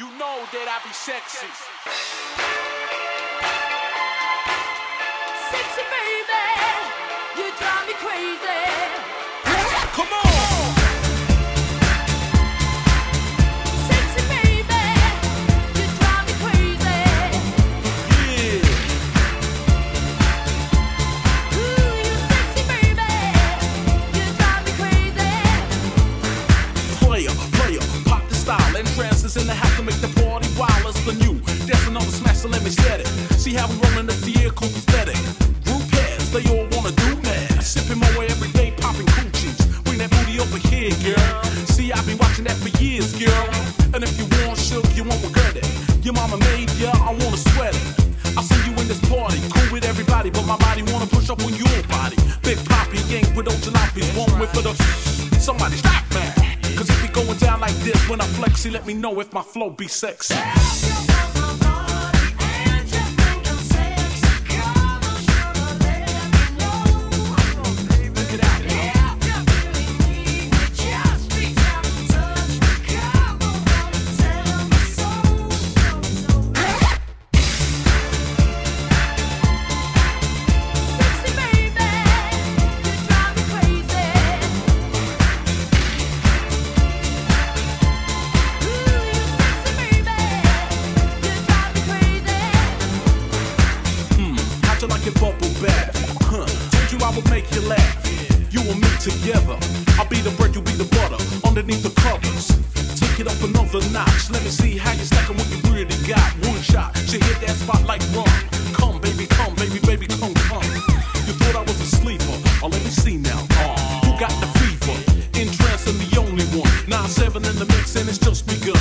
You know that I be sexy. Sexy baby, you drive me crazy. So let me set it. See how we rolling the vehicle pathetic. Group heads, they all wanna do mad. Sipping my way every day, popping coochies. Bring that booty over here, girl. See, I've been watching that for years, girl. And if you want shook, you won't regret it. Your mama made ya, I wanna sweat it. I see you in this party, cool with everybody, but my body wanna push up on your body. Big poppy gang with those jalopies, one way for the. Somebody stop, man. Cause if we going down like this, when I flex, see, let me know if my flow be. Sexy come, come. You thought I was a sleeper. Oh, let me see now. Uh, who got the fever? In the only one. Nine seven in the mix and it's just begun.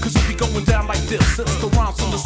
Cause it be going down like this. It's the rhymes from the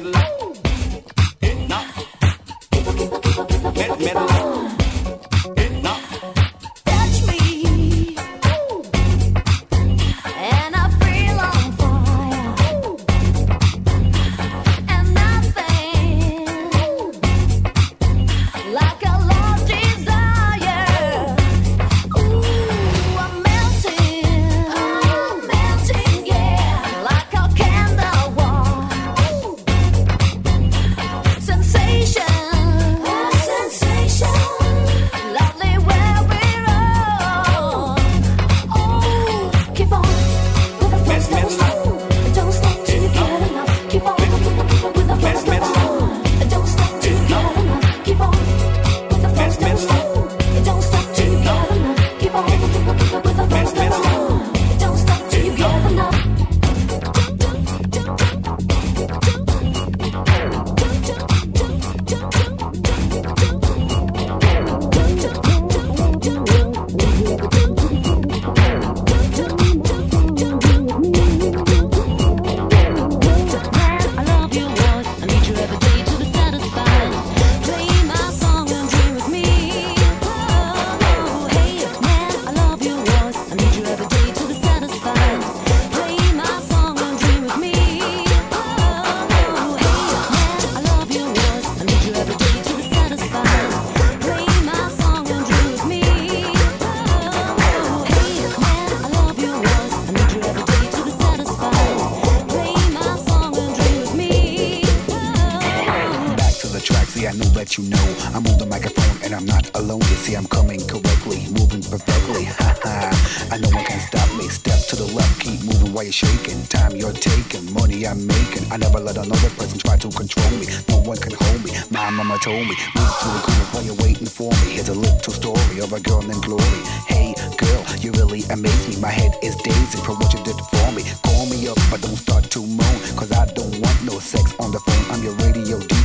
middle. See, I know that you know I'm on the microphone and I'm not alone. You see, I'm coming correctly, moving perfectly. Ha ha. I know one can stop me. Step to the left, keep moving while you're shaking. Time you're taking, money I'm making. I never let another person try to control me. No one can hold me. My mama told me, move to the groove while you're waiting for me. Here's a little story of a girl named Glory. Hey, girl, you really amaze me. My head is dazing from what you did for me. Call me up, but don't start to moan, cause I don't want no sex on the phone. I'm your radio.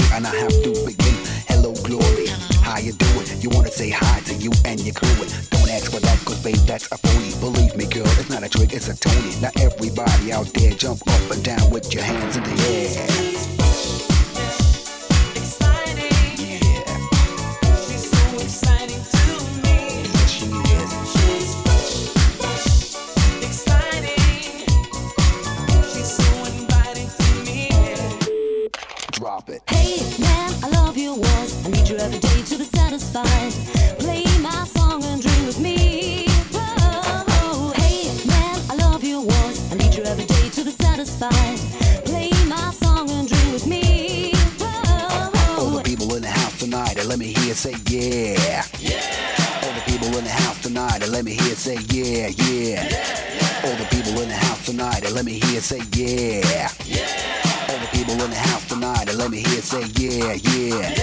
and I have to begin. Hello, glory. How you doing? You wanna say hi to you and your crew. Don't ask for that, cause babe, that's a phony. Believe me, girl, it's not a trick, it's a Tony. Now everybody out there jump up and down with your hands in the air. satisfied. Play my song and dream with me. Whoa. All the people in the house tonight, and let me hear say yeah. Yeah. All the people in the house tonight, and let me hear say yeah, yeah. yeah, yeah. All the people in the house tonight, and let me hear say yeah. Yeah. All the people in the house tonight, and let me hear say yeah, yeah. yeah.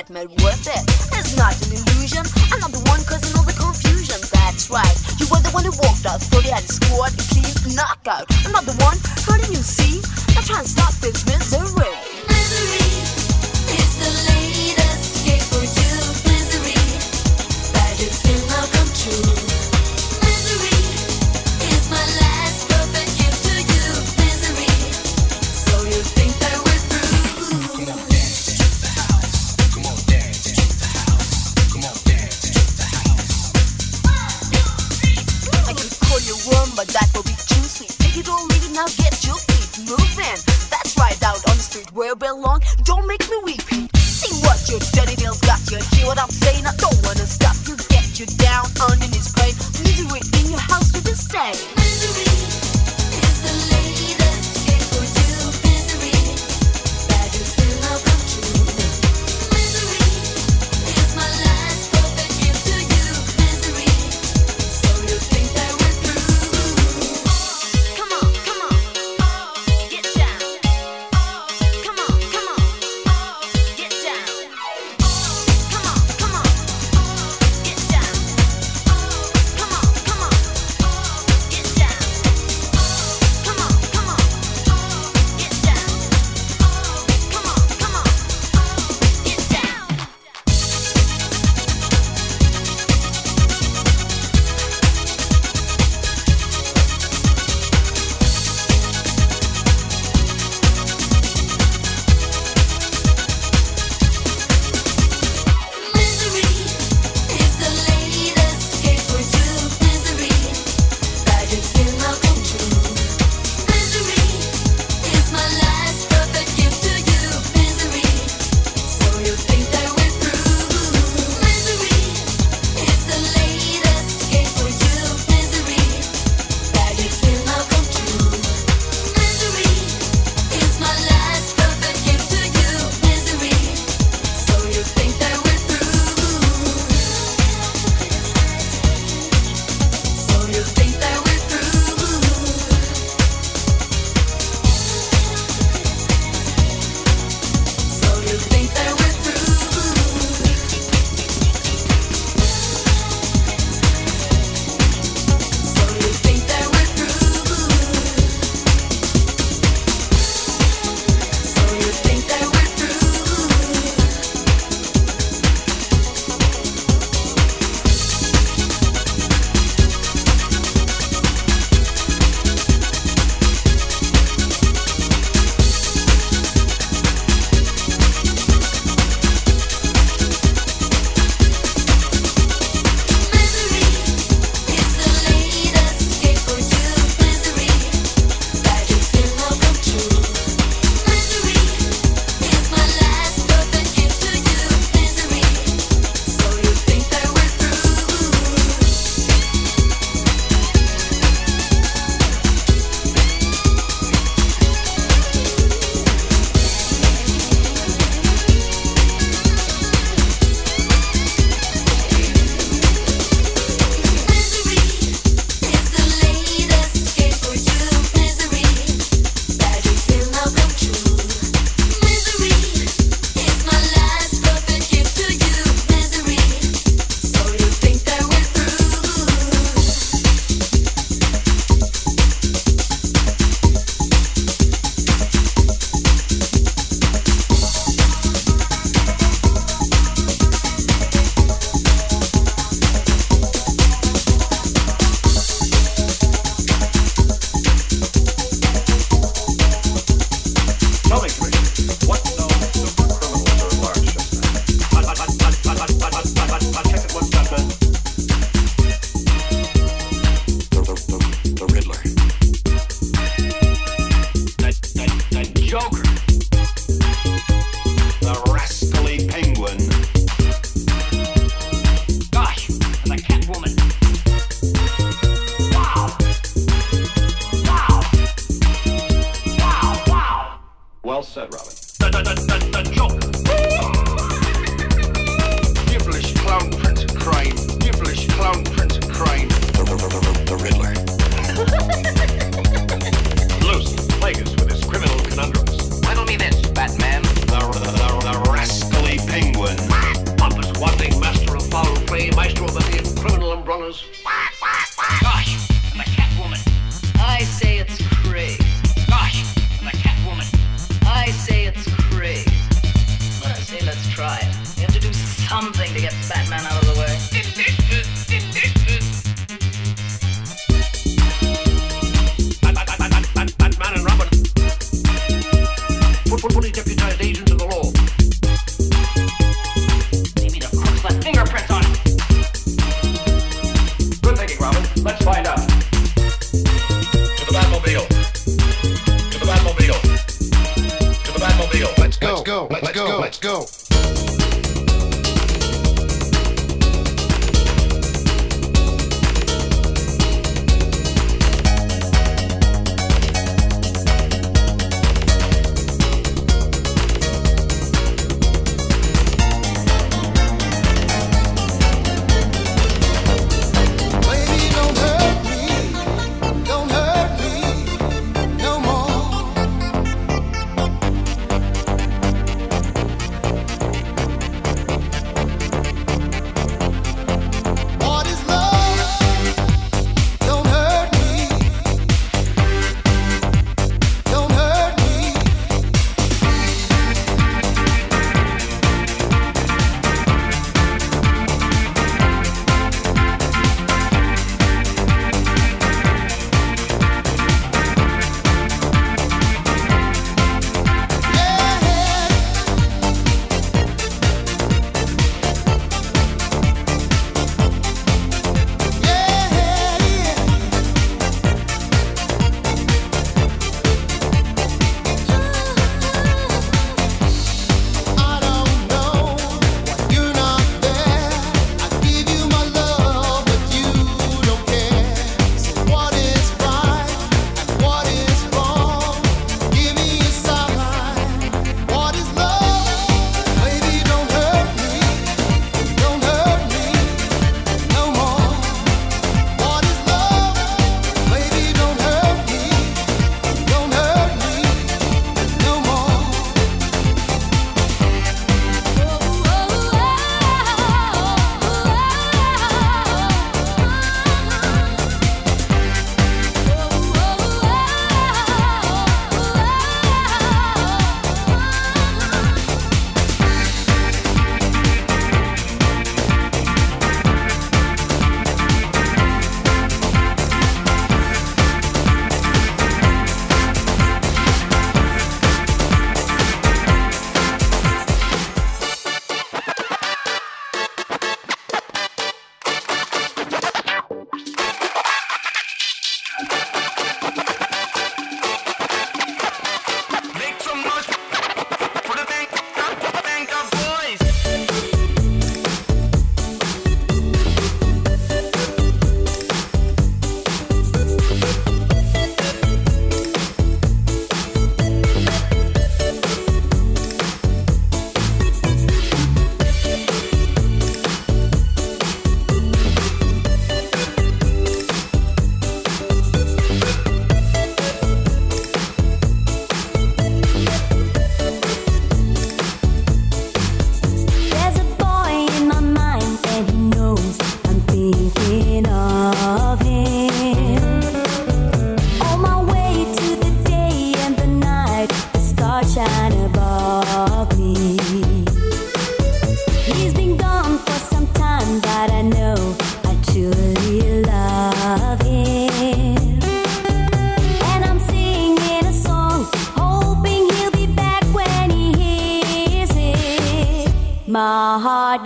Get made worth it. It's not an illusion. I'm not the one causing all the confusion. That's right. You were the one who walked out, thought you had squad, a clean knockout. I'm not the one hurting you, see? I'm trying to stop this misery. Misery Polizei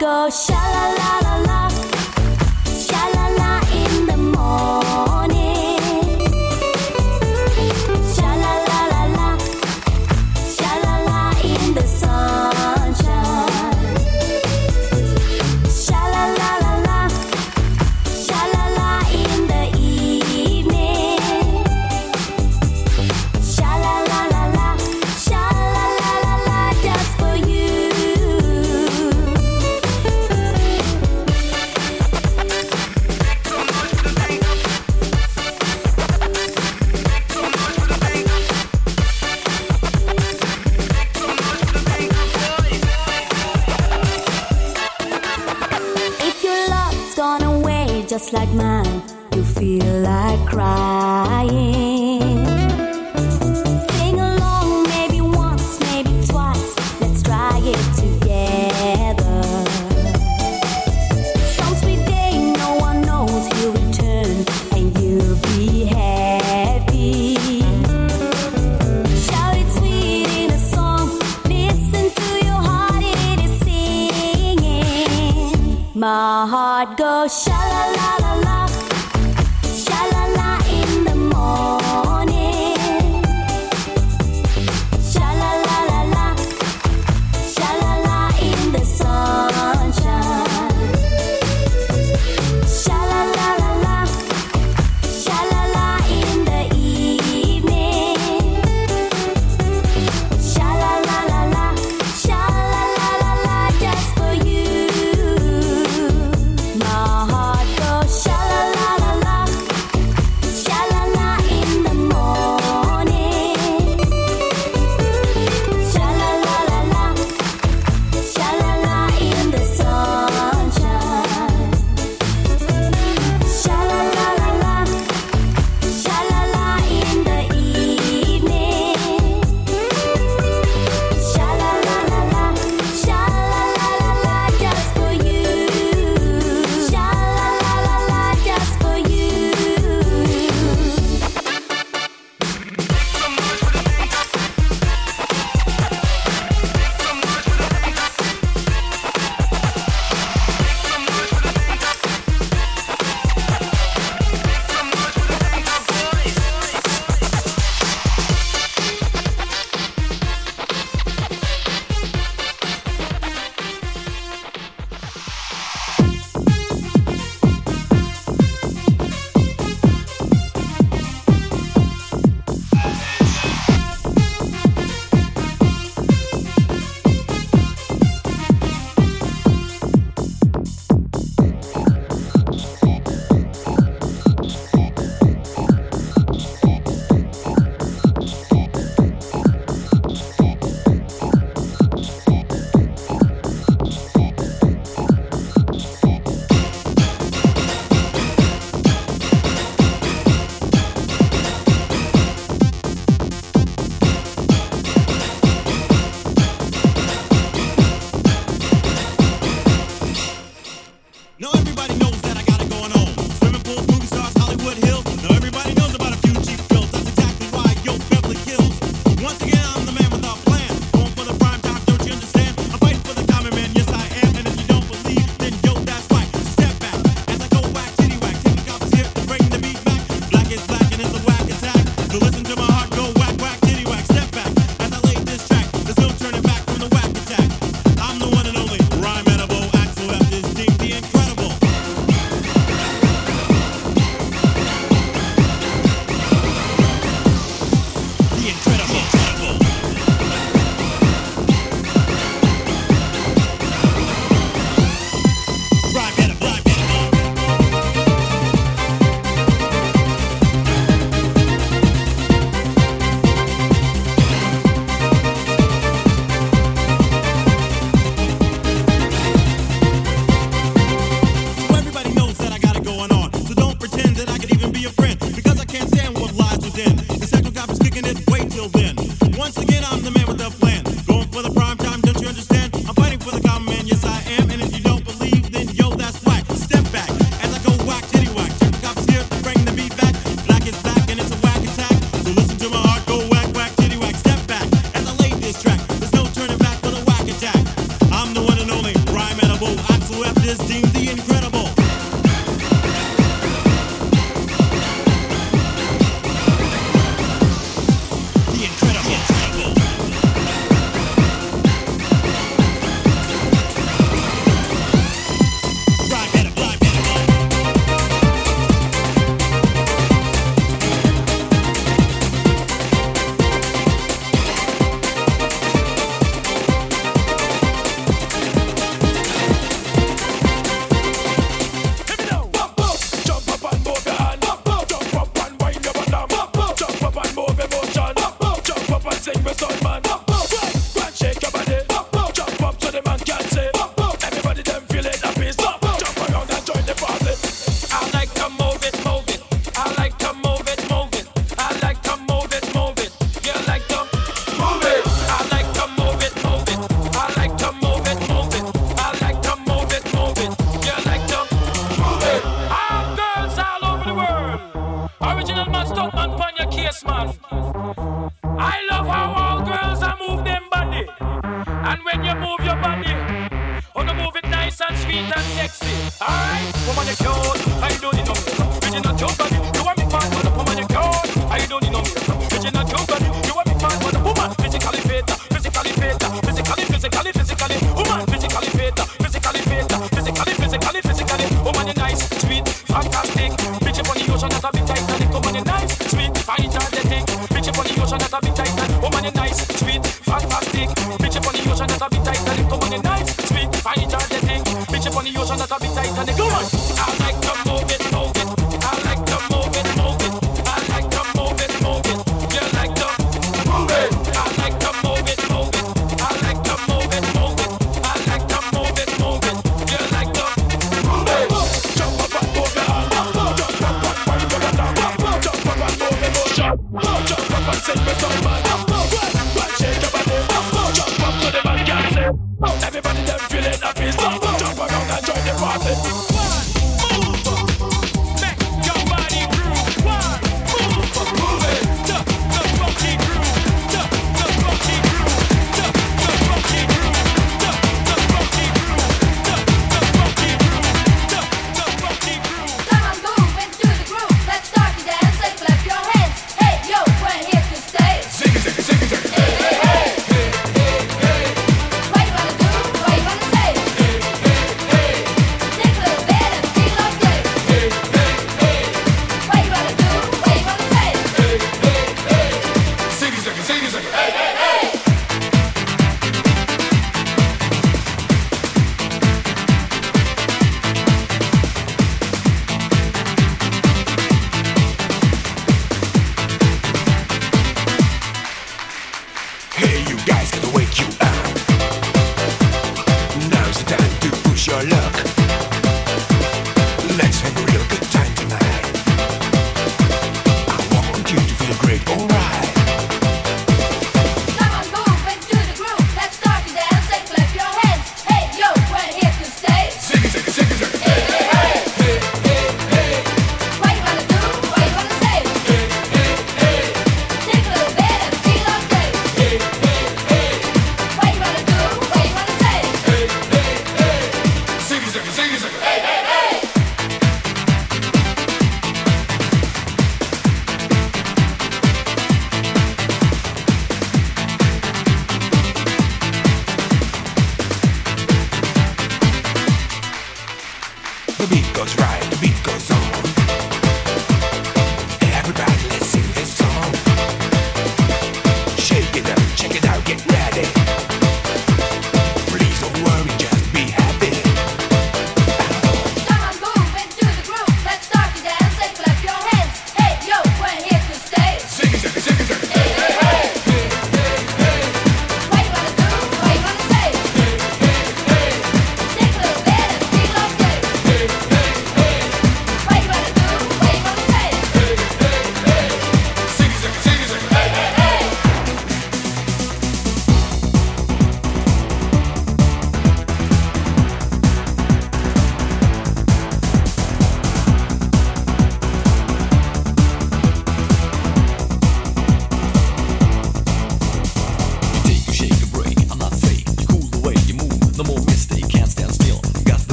个小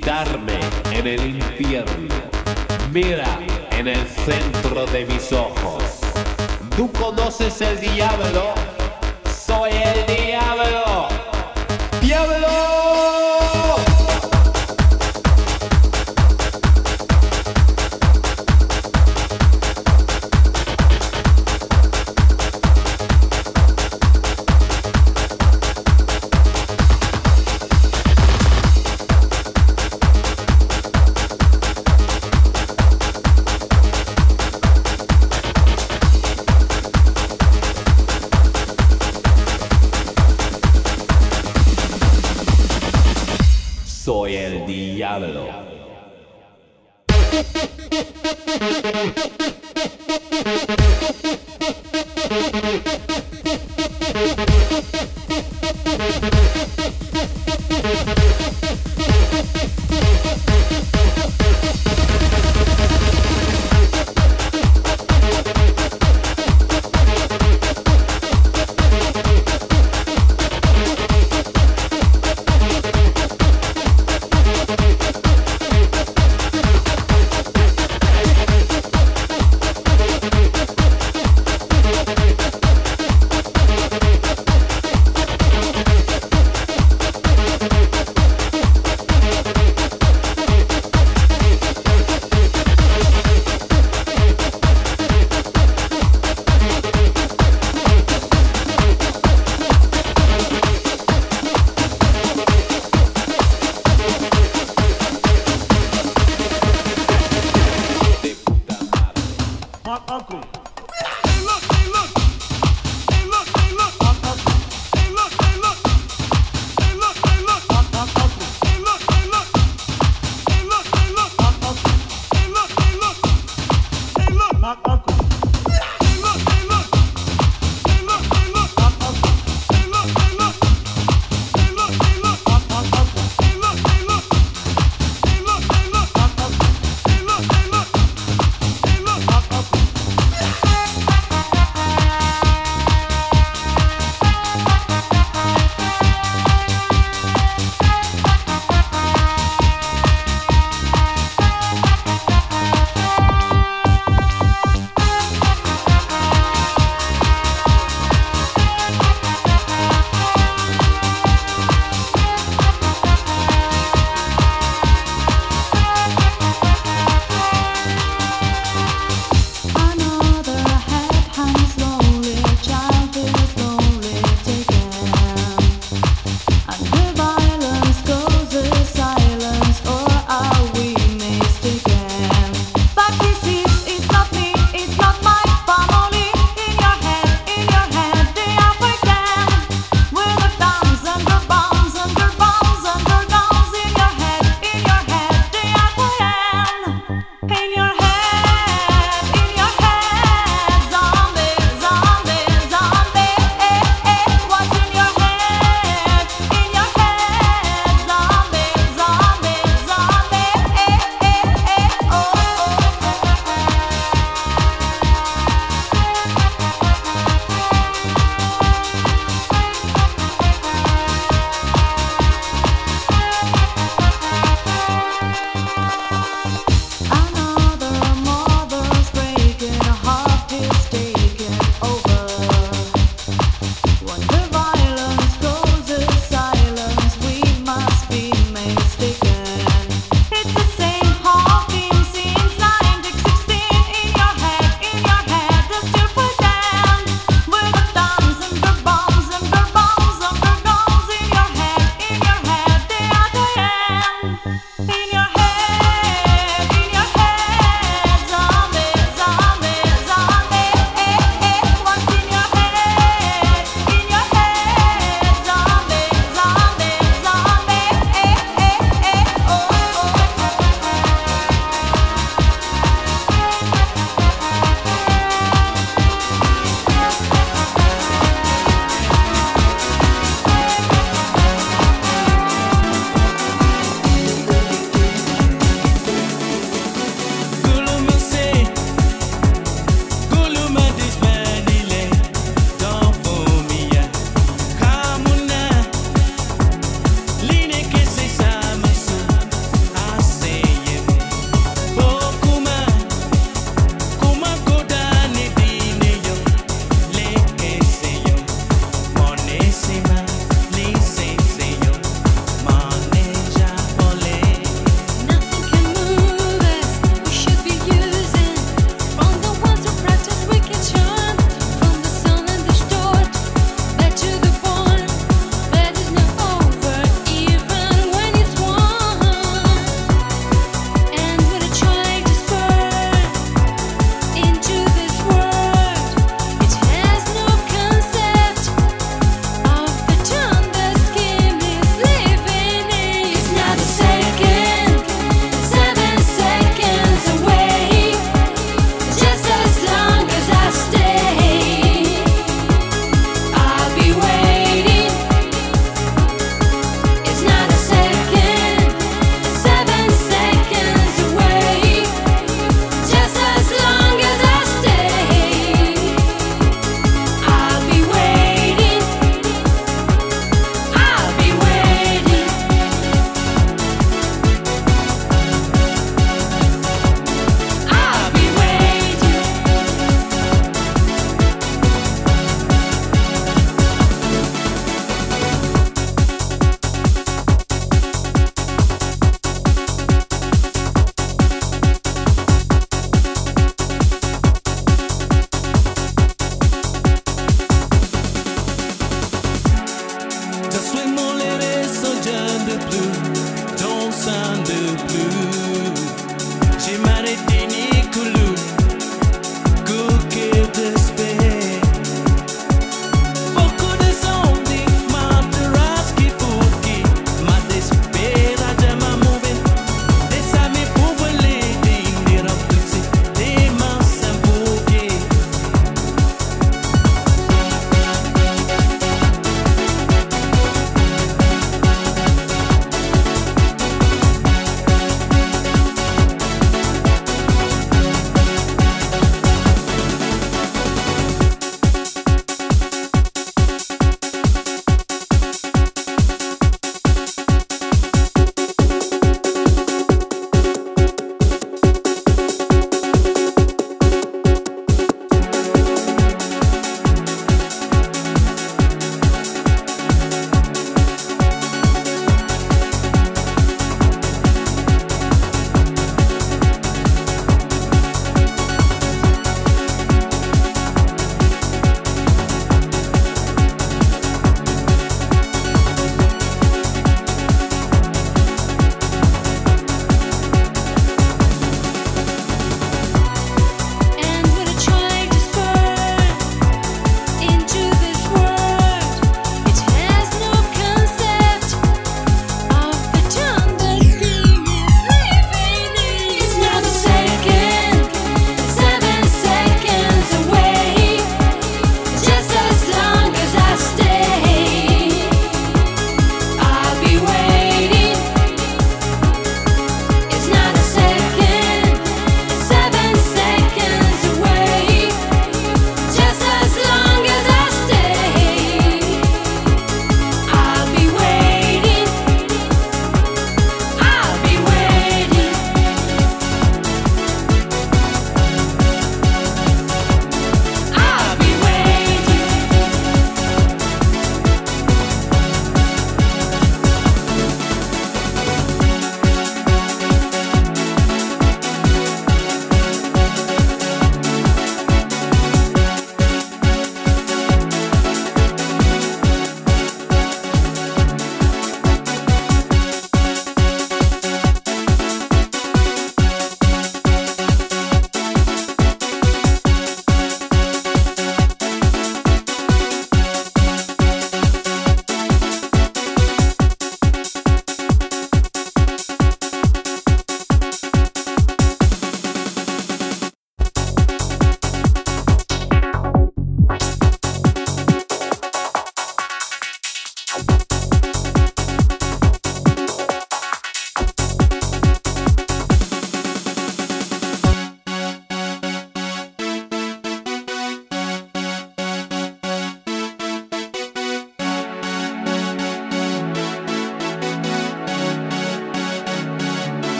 visitarme en el infierno. Mira en el centro de mis ojos. Tú conoces el diablo